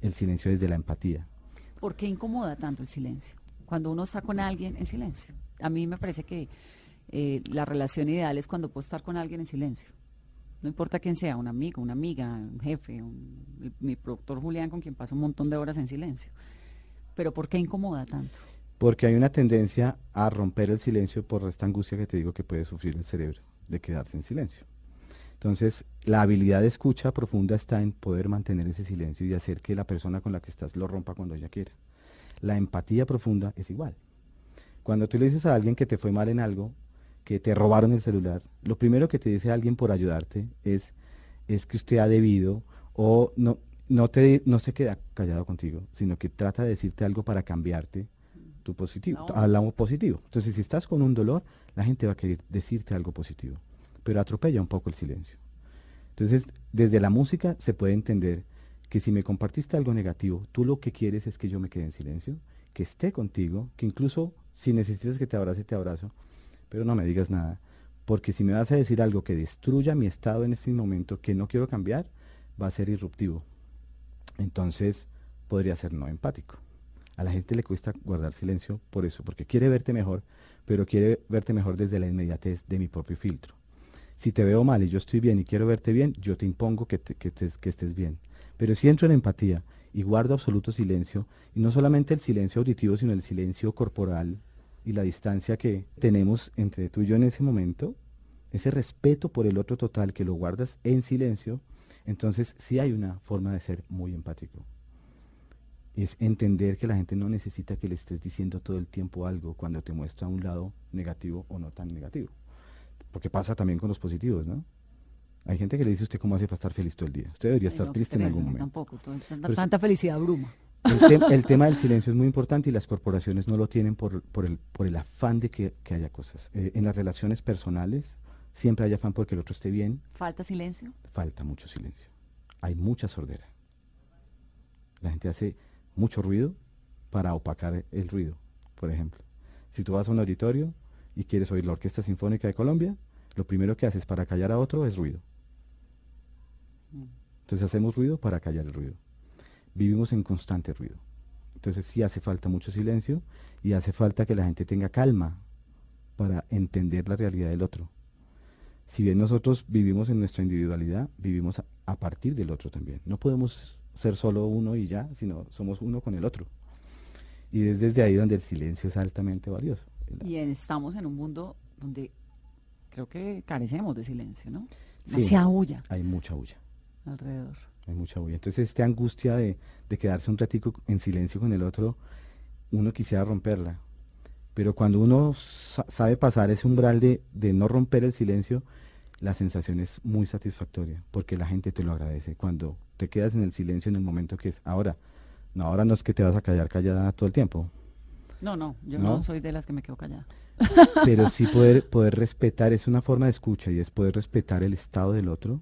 Speaker 2: El silencio es de la empatía.
Speaker 1: ¿Por qué incomoda tanto el silencio? Cuando uno está con alguien en silencio. A mí me parece que eh, la relación ideal es cuando puedo estar con alguien en silencio. No importa quién sea, un amigo, una amiga, un jefe, mi productor Julián con quien paso un montón de horas en silencio. Pero ¿por qué incomoda tanto?
Speaker 2: Porque hay una tendencia a romper el silencio por esta angustia que te digo que puede sufrir el cerebro de quedarse en silencio. Entonces, la habilidad de escucha profunda está en poder mantener ese silencio y hacer que la persona con la que estás lo rompa cuando ella quiera. La empatía profunda es igual. Cuando tú le dices a alguien que te fue mal en algo, que te robaron el celular, lo primero que te dice alguien por ayudarte es, es que usted ha debido o no, no, te, no se queda callado contigo, sino que trata de decirte algo para cambiarte tu positivo, hablamos positivo. Entonces, si estás con un dolor, la gente va a querer decirte algo positivo pero atropella un poco el silencio. Entonces, desde la música se puede entender que si me compartiste algo negativo, tú lo que quieres es que yo me quede en silencio, que esté contigo, que incluso si necesitas que te abrace, te abrazo, pero no me digas nada, porque si me vas a decir algo que destruya mi estado en este momento, que no quiero cambiar, va a ser irruptivo. Entonces, podría ser no empático. A la gente le cuesta guardar silencio por eso, porque quiere verte mejor, pero quiere verte mejor desde la inmediatez de mi propio filtro. Si te veo mal y yo estoy bien y quiero verte bien, yo te impongo que, estés bien. Pero si entro en empatía y guardo absoluto silencio, y no solamente el silencio auditivo, sino el silencio corporal y la distancia que tenemos entre tú y yo en ese momento, ese respeto por el otro total que lo guardas en silencio, entonces sí hay una forma de ser muy empático. Es entender que la gente no necesita que le estés diciendo todo el tiempo algo cuando te muestra un lado negativo o no tan negativo. Porque pasa también con los positivos, ¿no? Hay gente que le dice a usted cómo hace para estar feliz todo el día. Usted debería estar triste en algún momento.
Speaker 1: Tampoco, tanta, felicidad bruma. <laughs>
Speaker 2: El, tema del silencio es muy importante y las corporaciones no lo tienen por, por, el, por el afán de que, haya cosas. Eh, en las relaciones personales siempre hay afán porque el otro esté bien.
Speaker 1: ¿Falta silencio?
Speaker 2: Falta mucho silencio. Hay mucha sordera. La gente hace mucho ruido para opacar el ruido, por ejemplo. Si tú vas a un auditorio y quieres oír la Orquesta Sinfónica de Colombia, lo primero que haces para callar a otro es ruido. Entonces hacemos ruido para callar el ruido. Vivimos en constante ruido. Entonces sí hace falta mucho silencio y hace falta que la gente tenga calma para entender la realidad del otro. Si bien nosotros vivimos en nuestra individualidad, vivimos a, partir del otro también. No podemos ser solo uno y ya, sino somos uno con el otro. Y es desde ahí donde el silencio es altamente valioso.
Speaker 1: Y estamos en un mundo donde creo que carecemos de silencio, ¿no?
Speaker 2: Sí,
Speaker 1: Demasiada bulla
Speaker 2: Hay mucha bulla,
Speaker 1: alrededor.
Speaker 2: hay mucha bulla. Entonces esta angustia de, de quedarse un ratico en silencio con el otro, uno quisiera romperla. Pero cuando uno sa- sabe pasar ese umbral de, de no romper el silencio, la sensación es muy satisfactoria, porque la gente te lo agradece. Cuando te quedas en el silencio en el momento que es ahora, no, ahora no es que te vas a callar callada todo el tiempo,
Speaker 1: No, no, yo no,
Speaker 2: ¿No?
Speaker 1: soy de las que me quedo callada. <laughs>
Speaker 2: pero sí poder, poder respetar, es una forma de escucha y es poder respetar el estado del otro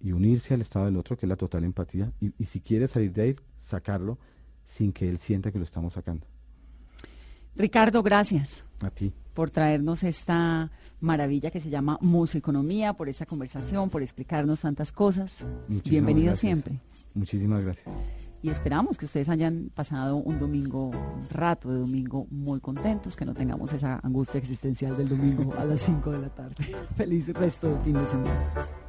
Speaker 2: y unirse al estado del otro, que es la total empatía, y, y si quiere salir de ahí, sacarlo sin que él sienta que lo estamos sacando.
Speaker 1: Ricardo, gracias
Speaker 2: A ti.
Speaker 1: por traernos esta maravilla que se llama musiconomía, por esta conversación, por explicarnos tantas cosas.
Speaker 2: Muchísimas
Speaker 1: Bienvenido
Speaker 2: gracias.
Speaker 1: siempre.
Speaker 2: Muchísimas gracias.
Speaker 1: Y esperamos que ustedes hayan pasado un domingo, un rato de domingo muy contentos, que no tengamos esa angustia existencial del domingo a las 5 de la tarde. <laughs> Feliz resto de fin de semana.